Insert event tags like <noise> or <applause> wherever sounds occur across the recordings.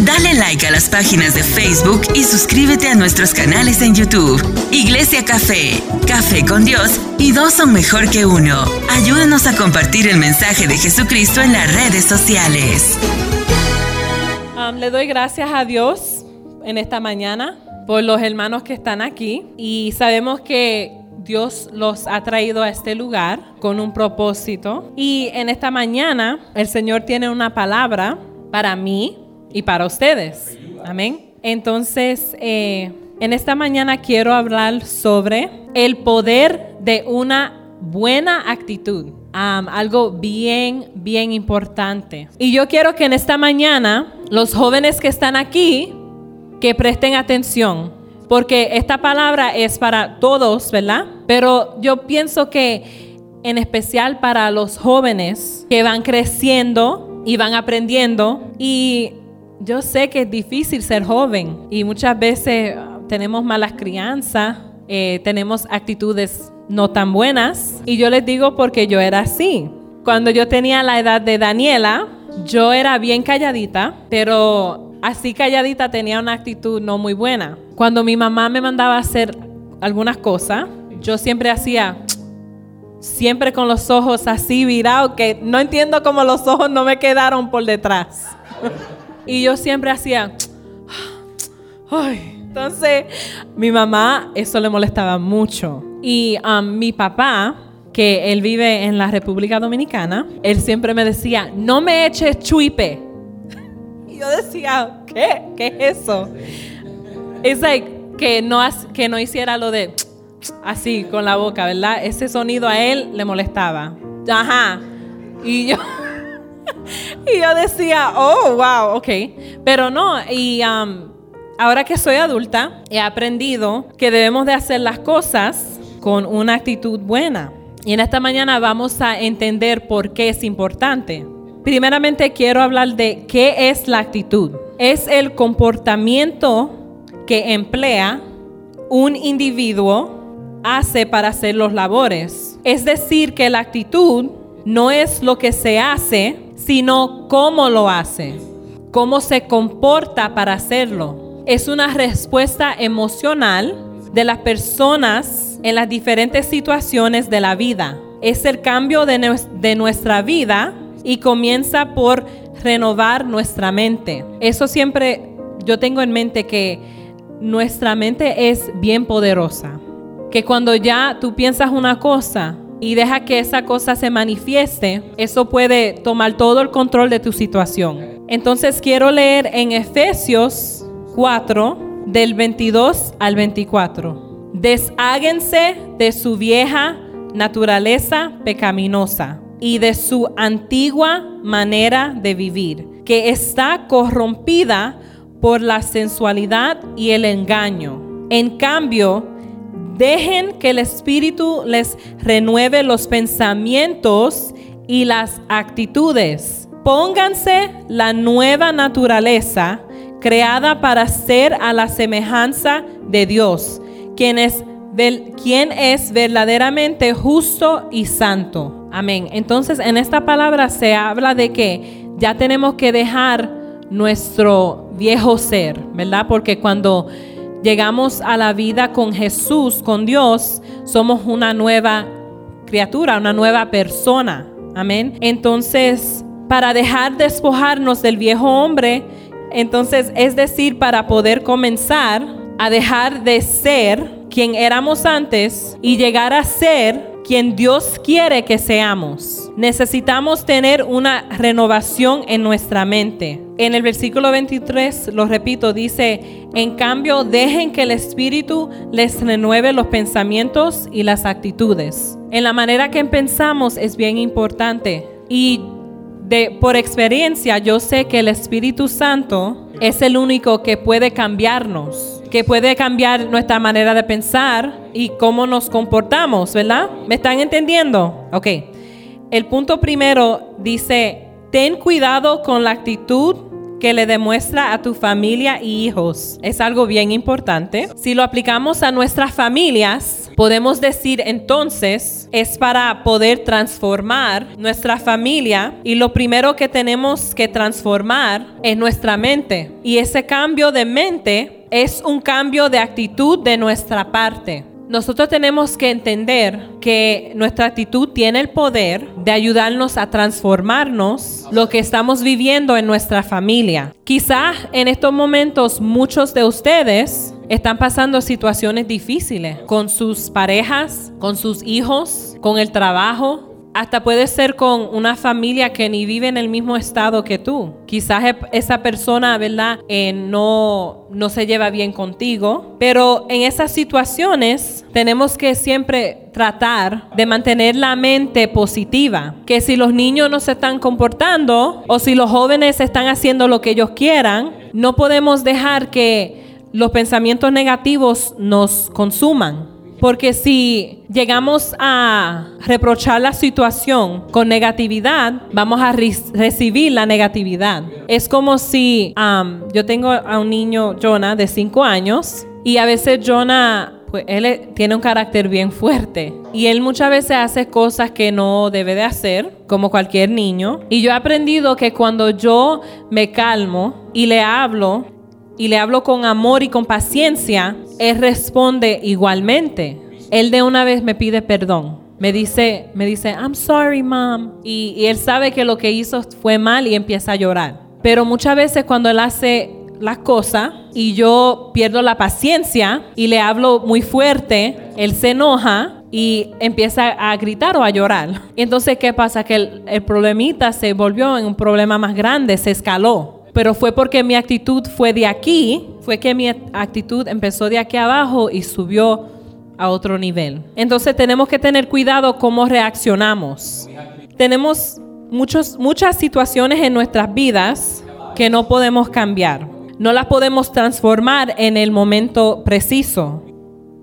Dale like a las páginas de Facebook y suscríbete a nuestros canales en YouTube. Iglesia Café, Café con Dios y dos son mejor que uno. Ayúdanos a compartir el mensaje de Jesucristo en las redes sociales. Um, le doy gracias a Dios en esta mañana por los hermanos que están aquí y sabemos que Dios los ha traído a este lugar con un propósito. Y en esta mañana el Señor tiene una palabra para mí y para ustedes. Amén. Entonces, eh, en esta mañana quiero hablar sobre el poder de una buena actitud. algo bien, bien importante. Y yo quiero que en esta mañana los jóvenes que están aquí, que presten atención porque esta palabra es para todos, ¿verdad? Pero yo pienso que en especial para los jóvenes que van creciendo y van aprendiendo y yo sé que es difícil ser joven y muchas veces tenemos malas crianzas, eh, tenemos actitudes no tan buenas y yo les digo porque yo era así. Cuando yo tenía la edad de Daniela, yo era bien calladita, pero así calladita tenía una actitud no muy buena. Cuando mi mamá me mandaba a hacer algunas cosas, yo siempre hacía, siempre con los ojos así virados, que no entiendo cómo los ojos no me quedaron por detrás. Y yo siempre hacía, Entonces, mi mamá, eso le molestaba mucho. Y um, mi papá, que él vive en la República Dominicana, él siempre me decía, no me eches chuipe <laughs> yo decía, ¿qué? ¿Qué es eso? Es like que no, que no hiciera lo de así con la boca, ¿verdad? Ese sonido a él le molestaba. Ajá. Y yo, <laughs> <laughs> y yo decía, oh, wow, ok. Pero no, y um, ahora que soy adulta, he aprendido que debemos de hacer las cosas con una actitud buena. Y en esta mañana vamos a entender por qué es importante. Primeramente quiero hablar de qué es la actitud. Es el comportamiento que emplea un individuo hace para hacer los labores. Es decir, que la actitud no es lo que se hace, sino cómo lo hace, cómo se comporta para hacerlo. Es una respuesta emocional de las personas en las diferentes situaciones de la vida. Es el cambio de, de nuestra vida y comienza por renovar nuestra mente. Eso siempre yo tengo en mente que nuestra mente es bien poderosa. Que cuando ya tú piensas una cosa y deja que esa cosa se manifieste, eso puede tomar todo el control de tu situación. Entonces quiero leer en Efesios 4 del 22 al 24. Desháguense de su vieja naturaleza pecaminosa y de su antigua manera de vivir, que está corrompida por la sensualidad y el engaño. En cambio, dejen que el Espíritu les renueve los pensamientos y las actitudes. Pónganse la nueva naturaleza creada para ser a la semejanza de Dios, quien es, verdaderamente justo y santo. Amén. Entonces, en esta palabra se habla de que ya tenemos que dejar nuestro viejo ser, ¿verdad? Porque cuando llegamos a la vida con Jesús, con Dios, somos una nueva criatura, una nueva persona. Amén. Entonces, para dejar despojarnos del viejo hombre, entonces es decir, para poder comenzar a dejar de ser quien éramos antes y llegar a ser quien Dios quiere que seamos. Necesitamos tener una renovación en nuestra mente. En el versículo 23, lo repito, dice, en cambio, dejen que el Espíritu les renueve los pensamientos y las actitudes. En la manera que pensamos es bien importante. Y por experiencia, yo sé que el Espíritu Santo es el único que puede cambiarnos que puede cambiar nuestra manera de pensar y cómo nos comportamos, ¿verdad? ¿Me están entendiendo? Ok. El punto primero dice, ten cuidado con la actitud que le demuestra a tu familia y hijos. Es algo bien importante. Si lo aplicamos a nuestras familias, Podemos decir entonces es para poder transformar nuestra familia y lo primero que tenemos que transformar es nuestra mente. Y ese cambio de mente es un cambio de actitud de nuestra parte. Nosotros tenemos que entender que nuestra actitud tiene el poder de ayudarnos a transformarnos lo que estamos viviendo en nuestra familia. Quizás en estos momentos muchos de ustedes están pasando situaciones difíciles con sus parejas, con sus hijos, con el trabajo, hasta puede ser con una familia que ni vive en el mismo estado que tú. Quizás esa persona, ¿verdad? Eh, no, no se lleva bien contigo. Pero en esas situaciones tenemos que siempre tratar de mantener la mente positiva. Que si los niños no se están comportando o si los jóvenes están haciendo lo que ellos quieran, no podemos dejar que los pensamientos negativos nos consuman. Porque si llegamos a reprochar la situación con negatividad, vamos a recibir la negatividad. Es como si um, yo tengo a un niño, Jonah, de 5 años, y a veces Jonah pues él tiene un carácter bien fuerte y él muchas veces hace cosas que no debe de hacer, como cualquier niño. Y yo he aprendido que cuando yo me calmo y le hablo, y le hablo con amor y con paciencia, él responde igualmente. Él de una vez me pide perdón. Me dice, me dice, I'm sorry, mom. Y, él sabe que lo que hizo fue mal y empieza a llorar. Pero muchas veces cuando él hace las cosas y yo pierdo la paciencia y le hablo muy fuerte, él se enoja y empieza a gritar o a llorar. <laughs> Entonces, ¿qué pasa? Que el, el problemita se volvió en un problema más grande, se escaló pero fue porque mi actitud fue de aquí, fue que mi actitud empezó de aquí abajo y subió a otro nivel. Entonces tenemos que tener cuidado cómo reaccionamos. Tenemos muchos, muchas situaciones en nuestras vidas que no podemos cambiar. No las podemos transformar en el momento preciso.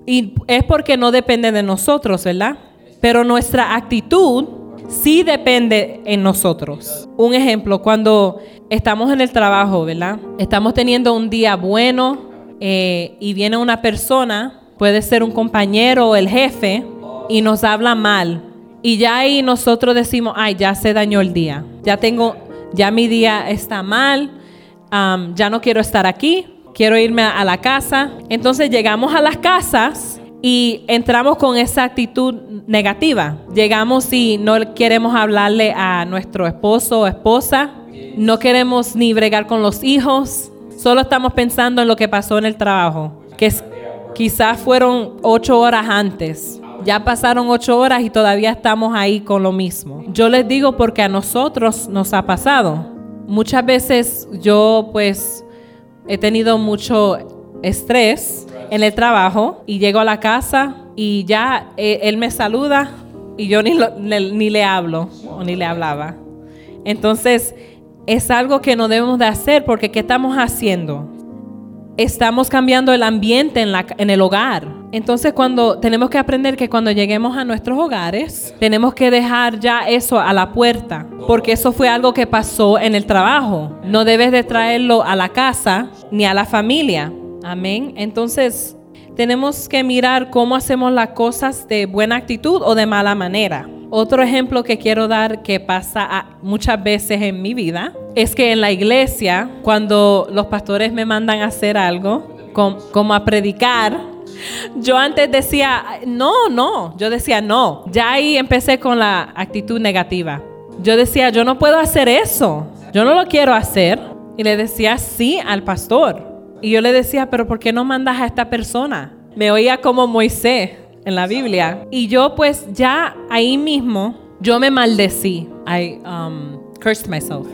Y es porque no depende de nosotros, ¿verdad? Pero nuestra actitud sí depende en nosotros. Un ejemplo, cuando estamos en el trabajo, ¿verdad? Estamos teniendo un día bueno eh, y viene una persona, puede ser un compañero o el jefe, y nos habla mal. Y ya ahí nosotros decimos, ay, ya se dañó el día. Ya tengo, ya mi día está mal, ya no quiero estar aquí, quiero irme a la casa. Entonces llegamos a las casas y entramos con esa actitud negativa. Llegamos y no queremos hablarle a nuestro esposo o esposa, no queremos ni bregar con los hijos, solo estamos pensando en lo que pasó en el trabajo, que quizás fueron ocho horas antes. Ya pasaron ocho horas y todavía estamos ahí con lo mismo. Yo les digo porque a nosotros nos ha pasado. Muchas veces yo pues he tenido mucho estrés en el trabajo y llego a la casa y ya eh, él me saluda y yo ni, ni le hablo o ni le hablaba. Entonces es algo que no debemos de hacer porque ¿qué estamos haciendo? Estamos cambiando el ambiente en, la, en el hogar. Entonces cuando tenemos que aprender que cuando lleguemos a nuestros hogares, tenemos que dejar ya eso a la puerta, porque eso fue algo que pasó en el trabajo. No debes de traerlo a la casa ni a la familia. Amén. Entonces, tenemos que mirar cómo hacemos las cosas de buena actitud o de mala manera. Otro ejemplo que quiero dar que pasa muchas veces en mi vida es que en la iglesia, cuando los pastores me mandan a hacer algo, como a predicar, yo antes decía, no, no, yo decía no. Ya ahí empecé con la actitud negativa. Yo decía, yo no puedo hacer eso, yo no lo quiero hacer. Y le decía sí al pastor. Y yo le decía, pero ¿por qué no mandas a esta persona? Me oía como Moisés en la Biblia. Y yo pues ya ahí mismo, yo me maldecí. I um, cursed myself.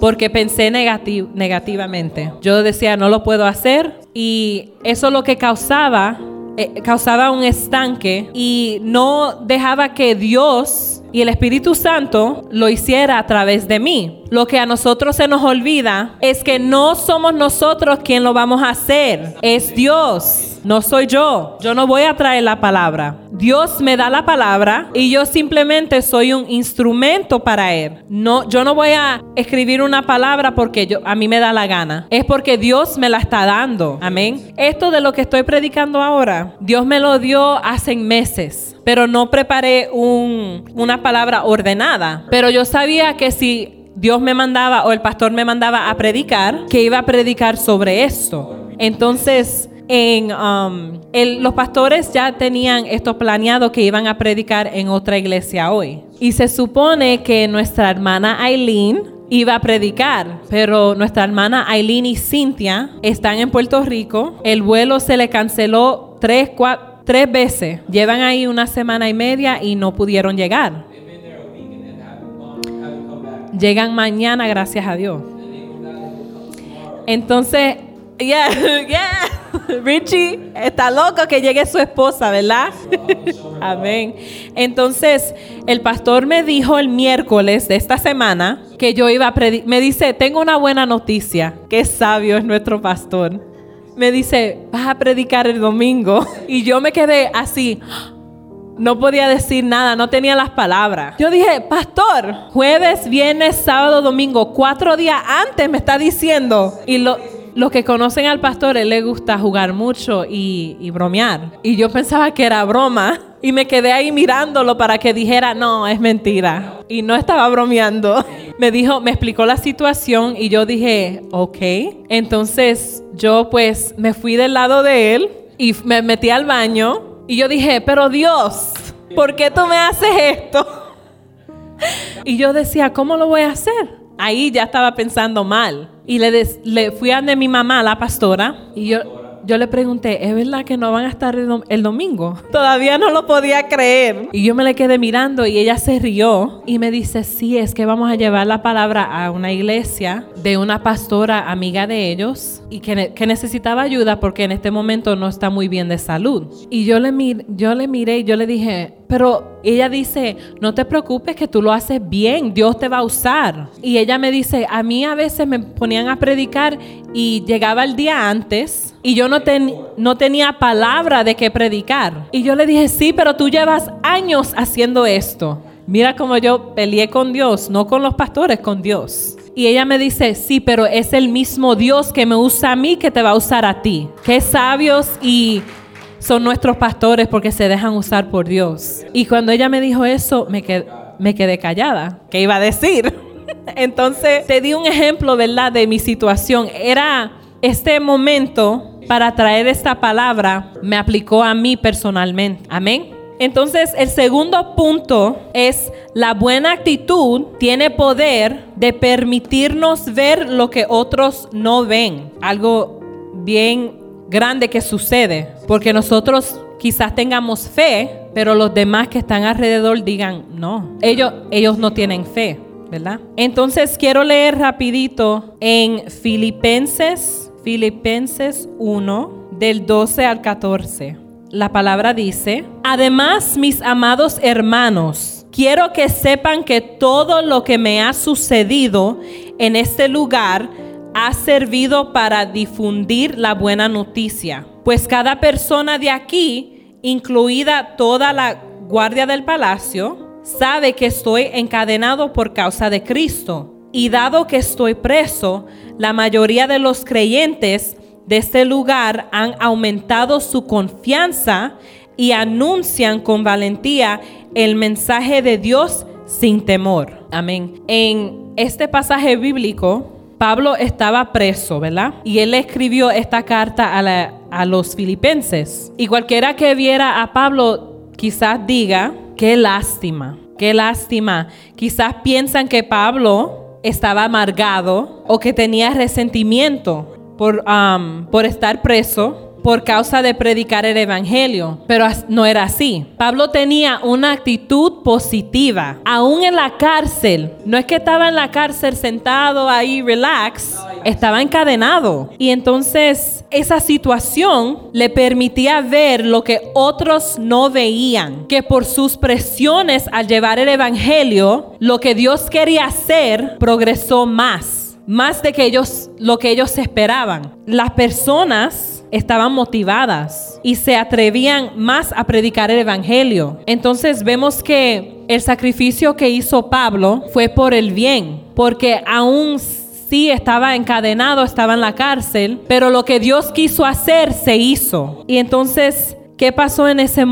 Porque pensé negativamente. Yo decía, no lo puedo hacer. Y eso lo que causaba, eh, causaba un estanque y no dejaba que Dios y el Espíritu Santo lo hiciera a través de mí. Lo que a nosotros se nos olvida es que no somos nosotros quien lo vamos a hacer, es Dios. No soy yo. Yo no voy a traer la palabra. Dios me da la palabra y yo simplemente soy un instrumento para él. No, yo no voy a escribir una palabra porque yo, a mí me da la gana. Es porque Dios me la está dando. Amén. Esto de lo que estoy predicando ahora, Dios me lo dio hace meses pero no preparé una palabra ordenada. Pero yo sabía que si Dios me mandaba o el pastor me mandaba a predicar, que iba a predicar sobre esto. Entonces, en, um, los pastores ya tenían esto planeado que iban a predicar en otra iglesia hoy. Y se supone que nuestra hermana Aileen iba a predicar, pero nuestra hermana Aileen y Cintia están en Puerto Rico. El vuelo se le canceló tres, tres veces. Llevan ahí una semana y media y no pudieron llegar. Llegan mañana, gracias a Dios. Entonces, <laughs> yeah, yeah. <laughs> Richie está loco que llegue su esposa, ¿verdad? <laughs> Amén. Entonces, el pastor me dijo el miércoles de esta semana que yo iba a predicar. Me dice, tengo una buena noticia. Qué sabio es nuestro pastor me dice, vas a predicar el domingo. <laughs> Y yo me quedé así. <gasps> No podía decir nada, no tenía las palabras. Yo dije, pastor, jueves, viernes, sábado, domingo, cuatro días antes me está diciendo. Y lo, los que conocen al pastor, él le gusta jugar mucho y, bromear. Y yo pensaba que era broma. Y me quedé ahí mirándolo para que dijera, no, es mentira. Y no estaba bromeando. <laughs> Me dijo, me explicó la situación y yo dije, ok. Entonces yo pues me fui del lado de él y me metí al baño. Y yo dije, pero Dios, ¿por qué tú me haces esto? <laughs> Y yo decía, ¿cómo lo voy a hacer? Ahí ya estaba pensando mal. Y le, le fui a de mi mamá, la pastora, y yo, yo le pregunté, ¿es verdad que no van a estar el, domingo? <laughs> Todavía no lo podía creer. Y yo me le quedé mirando y ella se rió y me dice, sí, es que vamos a llevar la palabra a una iglesia de una pastora amiga de ellos y que, que necesitaba ayuda porque en este momento no está muy bien de salud. Y yo le, mir, yo le miré y yo le dije, pero ella dice, no te preocupes que tú lo haces bien, Dios te va a usar. Y ella me dice, a mí a veces me ponían a predicar y llegaba el día antes y yo no, tenía palabra de qué predicar. Y yo le dije, sí, pero tú llevas años haciendo esto. Mira cómo yo peleé con Dios, no con los pastores, con Dios. Y ella me dice, sí, pero es el mismo Dios que me usa a mí que te va a usar a ti. Qué sabios y son nuestros pastores porque se dejan usar por Dios. Y cuando ella me dijo eso, me quedé, callada. ¿Qué iba a decir? <laughs> Entonces, te di un ejemplo, ¿verdad?, de mi situación. Era este momento para traer esta palabra, me aplicó a mí personalmente. Amén. Entonces, el segundo punto es la buena actitud tiene poder de permitirnos ver lo que otros no ven. Algo bien grande que sucede, porque nosotros quizás tengamos fe, pero los demás que están alrededor digan, no, ellos, ellos no tienen fe, ¿verdad? Entonces quiero leer rapidito en Filipenses, Filipenses 1, del 12 al 14. La palabra dice, además mis amados hermanos, quiero que sepan que todo lo que me ha sucedido en este lugar, ha servido para difundir la buena noticia, pues cada persona de aquí, incluida toda la guardia del palacio, sabe que estoy encadenado por causa de Cristo. Y dado que estoy preso, la mayoría de los creyentes de este lugar han aumentado su confianza y anuncian con valentía el mensaje de Dios sin temor. Amén. En este pasaje bíblico, Pablo estaba preso, ¿verdad? Y él escribió esta carta a, los filipenses. Y cualquiera que viera a Pablo quizás diga, qué lástima, qué lástima. Quizás piensan que Pablo estaba amargado o que tenía resentimiento por, por estar preso por causa de predicar el Evangelio, pero no era así. Pablo tenía una actitud positiva, aún en la cárcel. No es que estaba en la cárcel sentado ahí, relax, estaba encadenado. Y entonces esa situación le permitía ver lo que otros no veían, que por sus presiones al llevar el Evangelio, lo que Dios quería hacer progresó más más de que ellos lo que ellos esperaban. Las personas estaban motivadas y se atrevían más a predicar el Evangelio. Entonces vemos que el sacrificio que hizo Pablo fue por el bien, porque aún sí estaba encadenado, estaba en la cárcel, pero lo que Dios quiso hacer se hizo. Y entonces ¿Qué pasó en ese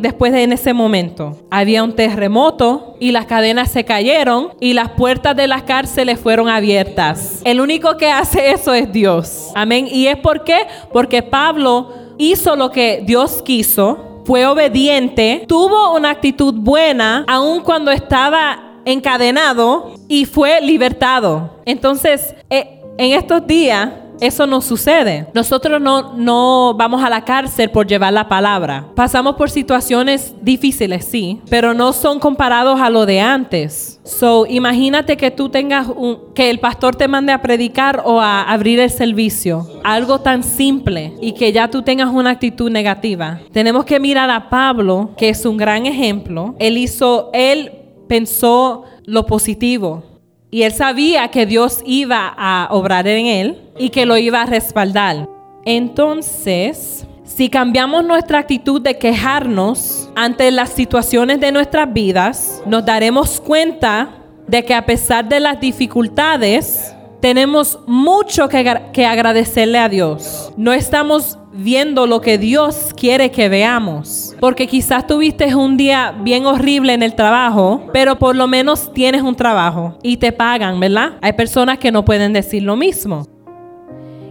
después de en ese momento? Había un terremoto y las cadenas se cayeron y las puertas de las cárceles fueron abiertas. El único que hace eso es Dios. Amén. ¿Y es por qué? Porque Pablo hizo lo que Dios quiso, fue obediente, tuvo una actitud buena, aun cuando estaba encadenado y fue libertado. Entonces, eh, en estos días eso no sucede. Nosotros no, no vamos a la cárcel por llevar la palabra. Pasamos por situaciones difíciles, sí, pero no son comparados a lo de antes. So, imagínate que tú tengas un, que el pastor te mande a predicar o a abrir el servicio. Algo tan simple y que ya tú tengas una actitud negativa. Tenemos que mirar a Pablo, que es un gran ejemplo. Él hizo, él pensó lo positivo. Y él sabía que Dios iba a obrar en él y que lo iba a respaldar. Entonces, si cambiamos nuestra actitud de quejarnos ante las situaciones de nuestras vidas, nos daremos cuenta de que a pesar de las dificultades, tenemos mucho que, que, agradecerle a Dios. No estamos viendo lo que Dios quiere que veamos. Porque quizás tuviste un día bien horrible en el trabajo, pero por lo menos tienes un trabajo y te pagan, ¿verdad? Hay personas que no pueden decir lo mismo.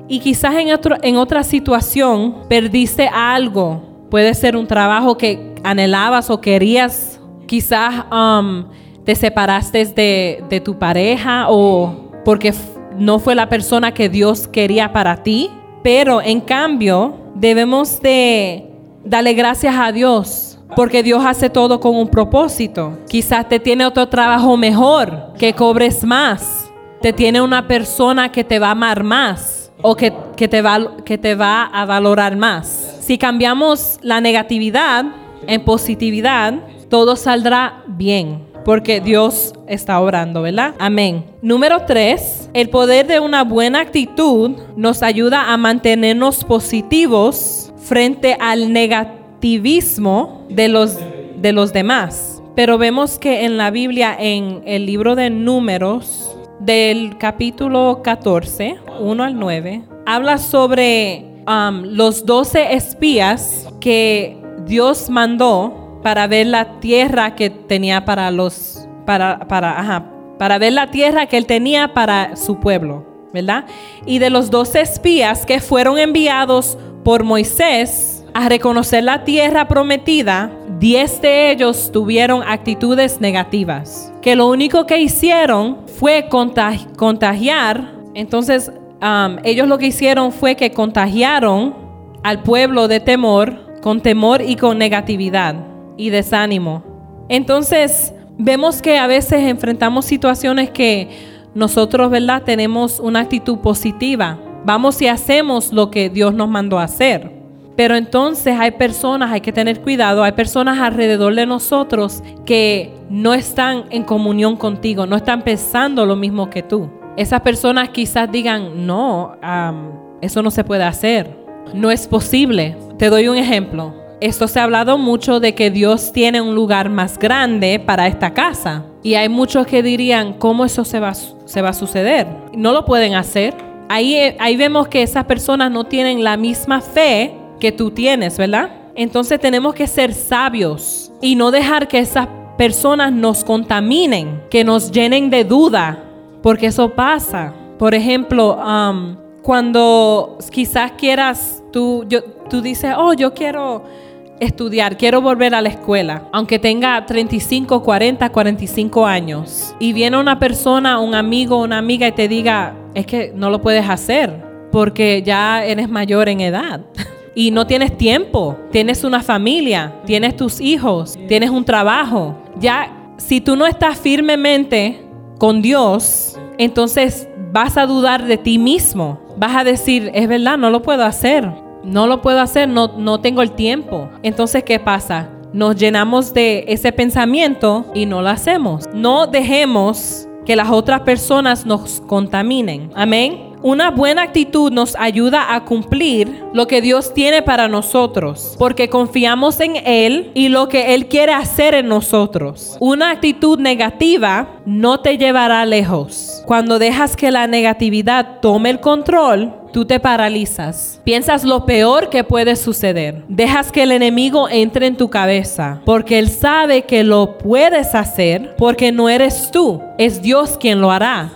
Y quizás en, otro, en otra situación perdiste algo. Puede ser un trabajo que anhelabas o querías. Quizás um, te separaste de, de tu pareja o porque no fue la persona que Dios quería para ti. Pero en cambio, debemos de darle gracias a Dios. Porque Dios hace todo con un propósito. Quizás te tiene otro trabajo mejor, que cobres más. Te tiene una persona que te va a amar más o que, te, va, que te va a valorar más. Si cambiamos la negatividad en positividad, todo saldrá bien porque Dios está obrando, ¿verdad? Amén. Número tres, el poder de una buena actitud nos ayuda a mantenernos positivos frente al negativismo de los, de los demás. Pero vemos que en la Biblia, en el libro de números, del capítulo 14, 1 al 9, habla sobre um, los 12 espías que Dios mandó para ver la tierra que tenía para los, para, para, ajá, para ver la tierra que él tenía para su pueblo, ¿verdad? Y de los dos espías que fueron enviados por Moisés a reconocer la tierra prometida, diez de ellos tuvieron actitudes negativas, que lo único que hicieron fue contagiar, entonces ellos lo que hicieron fue que contagiaron al pueblo de temor, con temor y con negatividad y desánimo. Entonces, vemos que a veces enfrentamos situaciones que nosotros, ¿verdad? Tenemos una actitud positiva. Vamos y hacemos lo que Dios nos mandó a hacer. Pero entonces hay personas, hay que tener cuidado, hay personas alrededor de nosotros que no están en comunión contigo, no están pensando lo mismo que tú. Esas personas quizás digan, no, eso no se puede hacer, no es posible. Te doy un ejemplo. Esto se ha hablado mucho de que Dios tiene un lugar más grande para esta casa. Y hay muchos que dirían, ¿cómo eso se va, se va a suceder? No lo pueden hacer. Ahí, ahí vemos que esas personas no tienen la misma fe que tú tienes, ¿verdad? Entonces tenemos que ser sabios y no dejar que esas personas nos contaminen, que nos llenen de duda, porque eso pasa. Por ejemplo, um, cuando quizás quieras, tú, yo, tú dices, oh, yo quiero estudiar, quiero volver a la escuela, aunque tenga 35, 40, 45 años, y viene una persona, un amigo, una amiga y te diga, es que no lo puedes hacer porque ya eres mayor en edad. <laughs> y no tienes tiempo, tienes una familia, tienes tus hijos, tienes un trabajo. Ya, si tú no estás firmemente con Dios, entonces vas a dudar de ti mismo. Vas a decir, es verdad, no lo puedo hacer no lo puedo hacer, no, no tengo el tiempo. Entonces, ¿qué pasa? Nos llenamos de ese pensamiento y no lo hacemos. No dejemos que las otras personas nos contaminen. Amén. Una buena actitud nos ayuda a cumplir lo que Dios tiene para nosotros, porque confiamos en Él y lo que Él quiere hacer en nosotros. Una actitud negativa no te llevará lejos. Cuando dejas que la negatividad tome el control, tú te paralizas. Piensas lo peor que puede suceder. Dejas que el enemigo entre en tu cabeza, porque él sabe que lo puedes hacer, porque no eres tú, es Dios quien lo hará.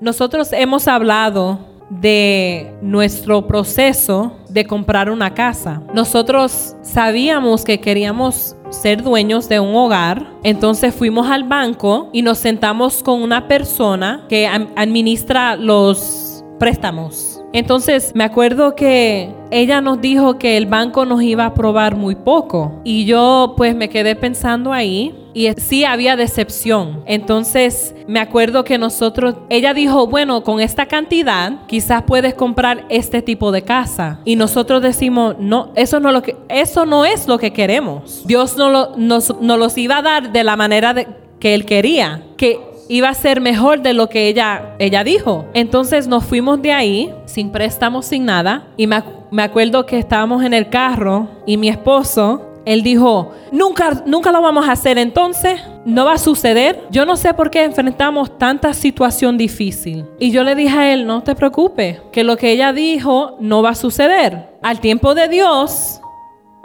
Nosotros hemos hablado de nuestro proceso de comprar una casa. Nosotros sabíamos que queríamos ser dueños de un hogar, entonces fuimos al banco y nos sentamos con una persona que administra los préstamos. Entonces me acuerdo que ella nos dijo que el banco nos iba a aprobar muy poco y yo pues me quedé pensando ahí y sí había decepción. Entonces me acuerdo que nosotros, ella dijo, bueno, con esta cantidad quizás puedes comprar este tipo de casa. Y nosotros decimos, no, eso no, lo que, eso no es lo que queremos. Dios no lo, nos, los iba a dar de la manera de, que Él quería. Que iba a ser mejor de lo que ella, ella dijo. Entonces nos fuimos de ahí, sin préstamos, sin nada. Y me, me acuerdo que estábamos en el carro y mi esposo, él dijo, nunca, nunca lo vamos a hacer entonces, no va a suceder. Yo no sé por qué enfrentamos tanta situación difícil. Y yo le dije a él, no te preocupes, que lo que ella dijo no va a suceder. Al tiempo de Dios,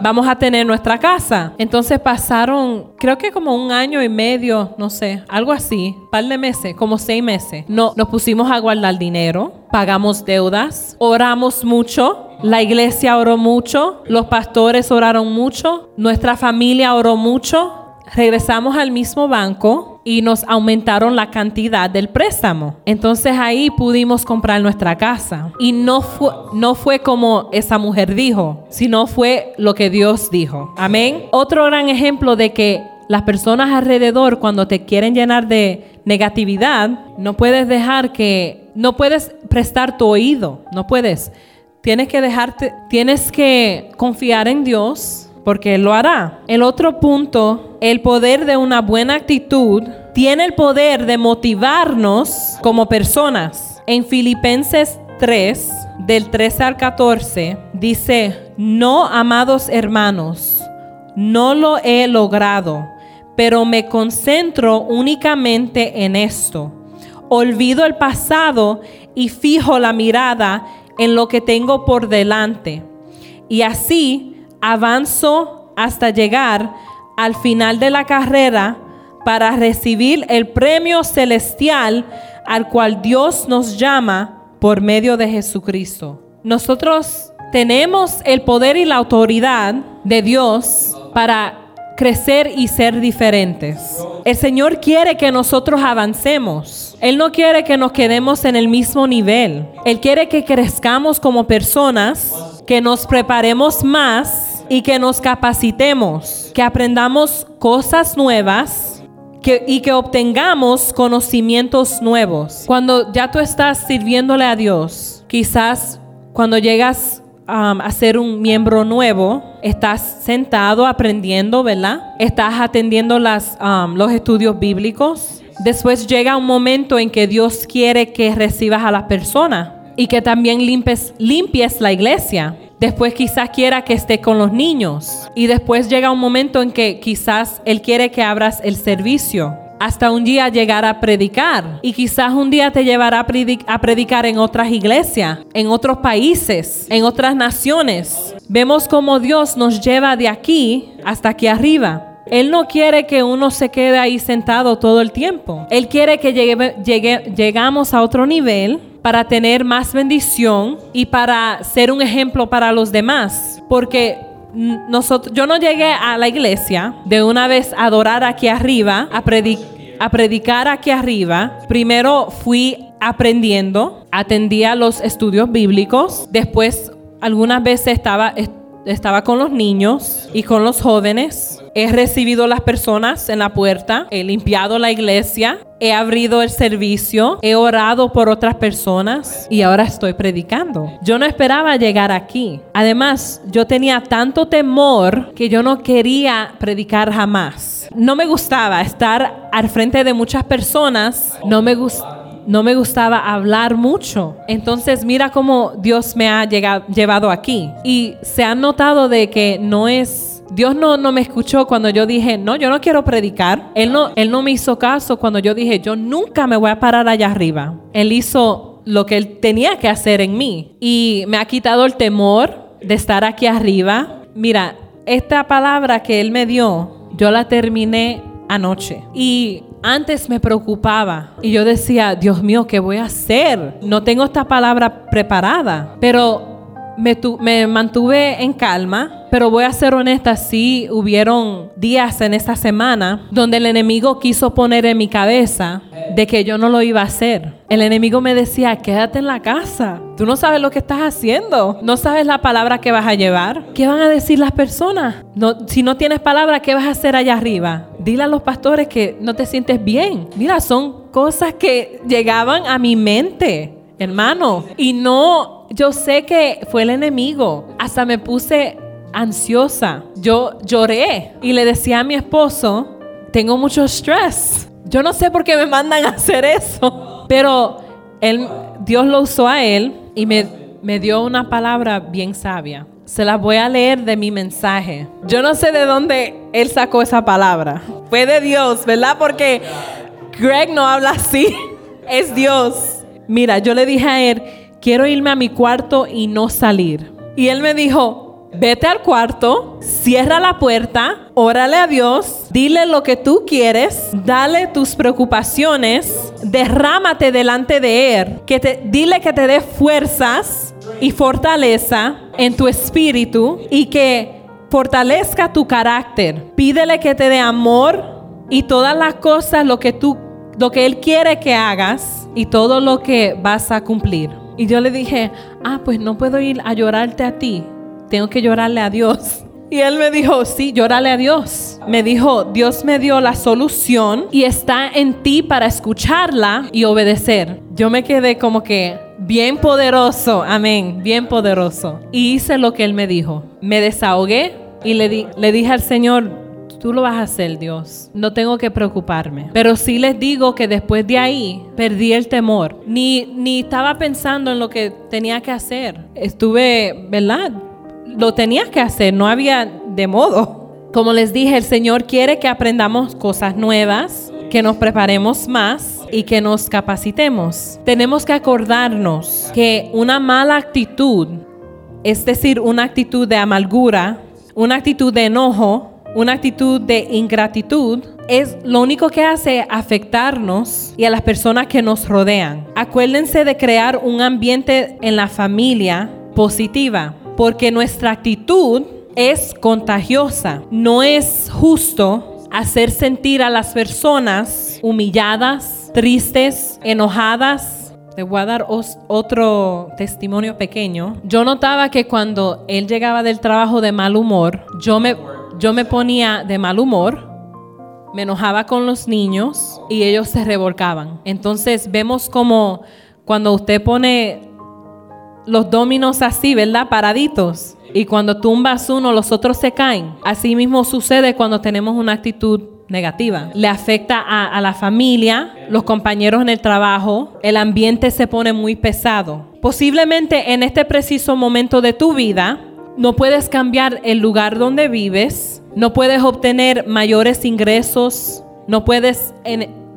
vamos a tener nuestra casa. Entonces pasaron, creo que como un año y medio, no sé, algo así, par de meses, como seis meses. No, nos pusimos a guardar dinero, pagamos deudas, oramos mucho. La iglesia oró mucho, los pastores oraron mucho, nuestra familia oró mucho, regresamos al mismo banco y nos aumentaron la cantidad del préstamo. Entonces ahí pudimos comprar nuestra casa. Y no fue, no fue como esa mujer dijo, sino fue lo que Dios dijo. Amén. Otro gran ejemplo de que las personas alrededor cuando te quieren llenar de negatividad, no puedes dejar que, no puedes prestar tu oído, no puedes. Tienes que dejarte, tienes que confiar en Dios porque Él lo hará. El otro punto, el poder de una buena actitud tiene el poder de motivarnos como personas. En Filipenses 3, del 13 al 14, dice, no, amados hermanos, no lo he logrado, pero me concentro únicamente en esto. Olvido el pasado y fijo la mirada en lo que tengo por delante. Y así avanzo hasta llegar al final de la carrera para recibir el premio celestial al cual Dios nos llama por medio de Jesucristo. Nosotros tenemos el poder y la autoridad de Dios para crecer y ser diferentes. El Señor quiere que nosotros avancemos. Él no quiere que nos quedemos en el mismo nivel. Él quiere que crezcamos como personas, que nos preparemos más y que nos capacitemos, que aprendamos cosas nuevas y que obtengamos conocimientos nuevos. Cuando ya tú estás sirviéndole a Dios, quizás cuando llegas um, a ser un miembro nuevo, estás sentado aprendiendo, ¿verdad? Estás atendiendo las, um, los estudios bíblicos. Después llega un momento en que Dios quiere que recibas a la persona y que también limpies la iglesia. Después quizás quiera que esté con los niños. Y después llega un momento en que quizás Él quiere que abras el servicio. Hasta un día llegar a predicar. Y quizás un día te llevará a, predicar en otras iglesias, en otros países, en otras naciones. Vemos cómo Dios nos lleva de aquí hasta aquí arriba. Él no quiere que uno se quede ahí sentado todo el tiempo. Él quiere que llegue, llegamos a otro nivel para tener más bendición y para ser un ejemplo para los demás. Porque yo no llegué a la iglesia de una vez a adorar aquí arriba, a, a predicar aquí arriba. Primero fui aprendiendo, atendía los estudios bíblicos, después algunas veces estaba, estaba con los niños y con los jóvenes He recibido las personas en la puerta, he limpiado la iglesia, he abrido el servicio, he orado por otras personas y ahora estoy predicando. Yo no esperaba llegar aquí. Además, yo tenía tanto temor que yo no quería predicar jamás. No me gustaba estar al frente de muchas personas, no me gustaba no me gustaba hablar mucho. Entonces mira cómo Dios me ha llegado, llevado aquí. Y se ha notado de que no es Dios no, no me escuchó cuando yo dije, no, yo no quiero predicar. Él no, él no me hizo caso cuando yo dije, yo nunca me voy a parar allá arriba. Él hizo lo que él tenía que hacer en mí. Y me ha quitado el temor de estar aquí arriba. Mira, esta palabra que él me dio, yo la terminé anoche. Y antes me preocupaba y yo decía, Dios mío, ¿qué voy a hacer? No tengo esta palabra preparada, pero me, mantuve en calma, pero voy a ser honesta, sí hubieron días en esta semana donde el enemigo quiso poner en mi cabeza de que yo no lo iba a hacer. El enemigo me decía, quédate en la casa, tú no sabes lo que estás haciendo, no sabes la palabra que vas a llevar, ¿qué van a decir las personas? No, si no tienes palabra, ¿qué vas a hacer allá arriba? Dile a los pastores que no te sientes bien. Mira, son cosas que llegaban a mi mente hermano. Y no, yo sé que fue el enemigo. Hasta me puse ansiosa. Yo lloré y le decía a mi esposo, tengo mucho estrés. Yo no sé por qué me mandan a hacer eso. Pero él, Dios lo usó a él y me, me dio una palabra bien sabia. Se la voy a leer de mi mensaje. Yo no sé de dónde él sacó esa palabra. Fue de Dios, ¿verdad? Porque Greg no habla así. <laughs> Es Dios. Mira, yo le dije a él, quiero irme a mi cuarto y no salir. Y él me dijo, vete al cuarto, cierra la puerta, órale a Dios, dile lo que tú quieres, dale tus preocupaciones, derrámate delante de Él, que te, dile que te dé fuerzas y fortaleza en tu espíritu y que fortalezca tu carácter. Pídele que te dé amor y todas las cosas, lo que tú, lo que Él quiere que hagas y todo lo que vas a cumplir. Y yo le dije, ah, pues no puedo ir a llorarte a ti, tengo que llorarle a Dios. <laughs> Y él me dijo, sí, llorale a Dios. Me dijo, Dios me dio la solución y está en ti para escucharla y obedecer. Yo me quedé como que bien poderoso, amén, bien poderoso. Y hice lo que él me dijo. Me desahogué y le, di, le dije al Señor, Tú lo vas a hacer, Dios. No tengo que preocuparme. Pero sí les digo que después de ahí perdí el temor. Ni, ni estaba pensando en lo que tenía que hacer. Estuve, ¿verdad? Lo tenías que hacer, no había de modo. Como les dije, el Señor quiere que aprendamos cosas nuevas, que nos preparemos más y que nos capacitemos. Tenemos que acordarnos que una mala actitud, es decir, una actitud de amargura, una actitud de enojo, una actitud de ingratitud es lo único que hace afectarnos y a las personas que nos rodean. Acuérdense de crear un ambiente en la familia positiva, porque nuestra actitud es contagiosa. No es justo hacer sentir a las personas humilladas, tristes, enojadas, te voy a dar otro testimonio pequeño. Yo notaba que cuando él llegaba del trabajo de mal humor, yo me yo me ponía de mal humor, me enojaba con los niños y ellos se revolcaban. Entonces vemos como cuando usted pone los dominos así, ¿verdad? Paraditos. Y cuando tumbas uno, los otros se caen. Así mismo sucede cuando tenemos una actitud negativa. Le afecta a, a, la familia, los compañeros en el trabajo, el ambiente se pone muy pesado. Posiblemente en este preciso momento de tu vida, no puedes cambiar el lugar donde vives, no puedes obtener mayores ingresos, no puedes,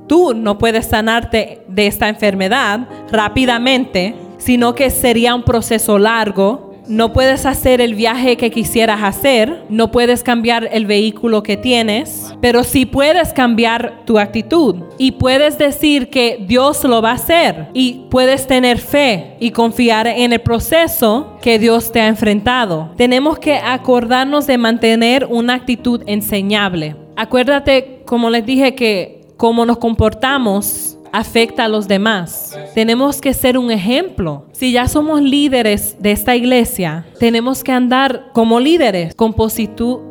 tú no puedes sanarte de esta enfermedad rápidamente, sino que sería un proceso largo no puedes hacer el viaje que quisieras hacer, no puedes cambiar el vehículo que tienes, pero sí puedes cambiar tu actitud y puedes decir que Dios lo va a hacer y puedes tener fe y confiar en el proceso que Dios te ha enfrentado. Tenemos que acordarnos de mantener una actitud enseñable. Acuérdate, como les dije, que como nos comportamos afecta a los demás. Tenemos que ser un ejemplo. Si ya somos líderes de esta iglesia, tenemos que andar como líderes con,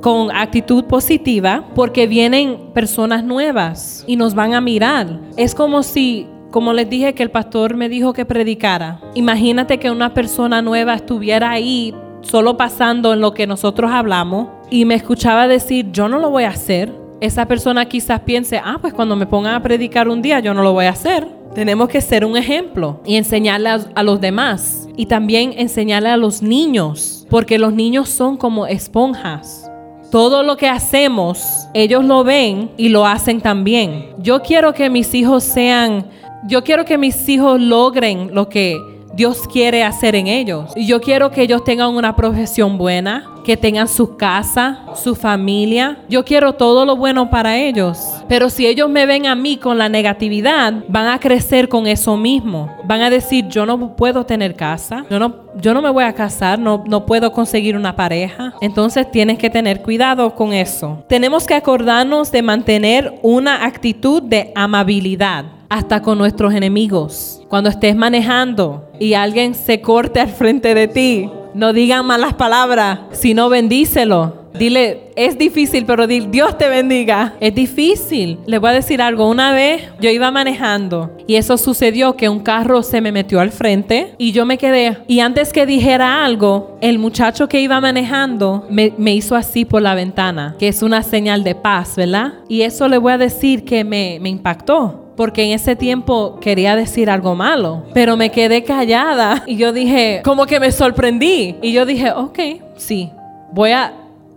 con actitud positiva porque vienen personas nuevas y nos van a mirar. Es como si como les dije que el pastor me dijo que predicara. Imagínate que una persona nueva estuviera ahí solo pasando en lo que nosotros hablamos y me escuchaba decir, yo no lo voy a hacer esa persona quizás piense, ah, pues cuando me pongan a predicar un día yo no lo voy a hacer. Tenemos que ser un ejemplo y enseñarle a, los demás. Y también enseñarle a los niños, porque los niños son como esponjas. Todo lo que hacemos, ellos lo ven y lo hacen también. Yo quiero que mis hijos sean, yo quiero que mis hijos logren lo que Dios quiere hacer en ellos. Y yo quiero que ellos tengan una profesión buena, que tengan su casa, su familia. Yo quiero todo lo bueno para ellos. Pero si ellos me ven a mí con la negatividad, van a crecer con eso mismo. Van a decir, yo no puedo tener casa, yo no, yo no me voy a casar, no, no puedo conseguir una pareja. Entonces tienes que tener cuidado con eso. Tenemos que acordarnos de mantener una actitud de amabilidad hasta con nuestros enemigos. Cuando estés manejando y alguien se corte al frente de ti, no digan malas palabras, sino bendícelo. Dile, es difícil, pero Dios te bendiga. Es difícil. Le voy a decir algo. Una vez yo iba manejando y eso sucedió que un carro se me metió al frente y yo me quedé. Y antes que dijera algo, el muchacho que iba manejando me, me hizo así por la ventana, que es una señal de paz, ¿verdad? Y eso le voy a decir que me, me impactó porque en ese tiempo quería decir algo malo, pero me quedé callada y yo dije, como que me sorprendí. Y yo dije, ok, sí, voy a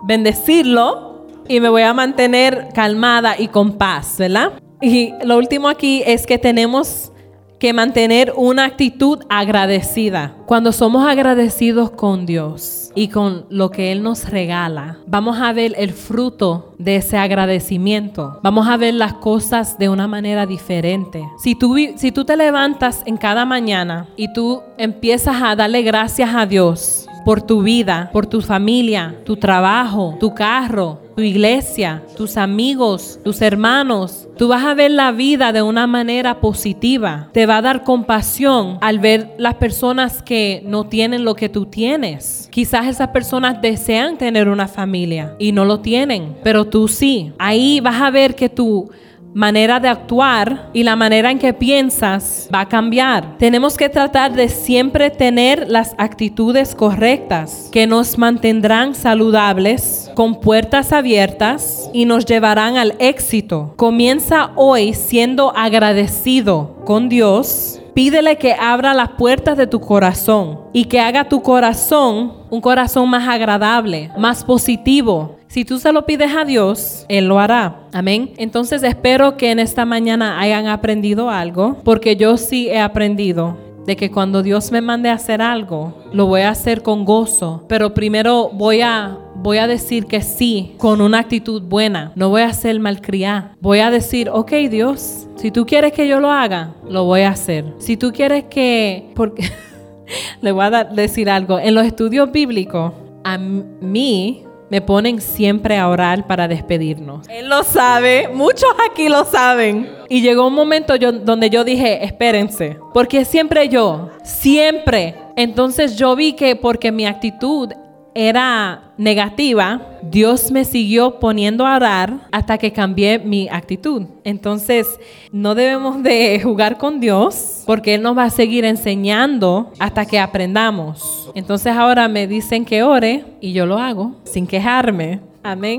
bendecirlo y me voy a mantener calmada y con paz, ¿verdad? Y lo último aquí es que tenemos que mantener una actitud agradecida. Cuando somos agradecidos con Dios y con lo que Él nos regala, vamos a ver el fruto de ese agradecimiento. Vamos a ver las cosas de una manera diferente. Si tú, si tú te levantas en cada mañana y tú empiezas a darle gracias a Dios, por tu vida, por tu familia, tu trabajo, tu carro, tu iglesia, tus amigos, tus hermanos. Tú vas a ver la vida de una manera positiva. Te va a dar compasión al ver las personas que no tienen lo que tú tienes. Quizás esas personas desean tener una familia y no lo tienen, pero tú sí. Ahí vas a ver que tú manera de actuar y la manera en que piensas va a cambiar. Tenemos que tratar de siempre tener las actitudes correctas que nos mantendrán saludables, con puertas abiertas y nos llevarán al éxito. Comienza hoy siendo agradecido con Dios. Pídele que abra las puertas de tu corazón y que haga tu corazón un corazón más agradable, más positivo, si tú se lo pides a Dios, Él lo hará. Amén. Entonces espero que en esta mañana hayan aprendido algo, porque yo sí he aprendido de que cuando Dios me mande a hacer algo, lo voy a hacer con gozo, pero primero voy a voy a decir que sí con una actitud buena. No voy a ser malcriada. Voy a decir, ok Dios, si tú quieres que yo lo haga, lo voy a hacer. Si tú quieres que... <laughs> Porque <laughs> le voy a decir algo. En los estudios bíblicos, a mí me ponen siempre a orar para despedirnos. Él lo sabe, muchos aquí lo saben. Y llegó un momento yo, donde yo dije, espérense, porque siempre yo, siempre. Entonces yo vi que porque mi actitud era negativa, Dios me siguió poniendo a orar hasta que cambié mi actitud. Entonces, no debemos de jugar con Dios porque Él nos va a seguir enseñando hasta que aprendamos. Entonces ahora me dicen que ore y yo lo hago sin quejarme. Amén.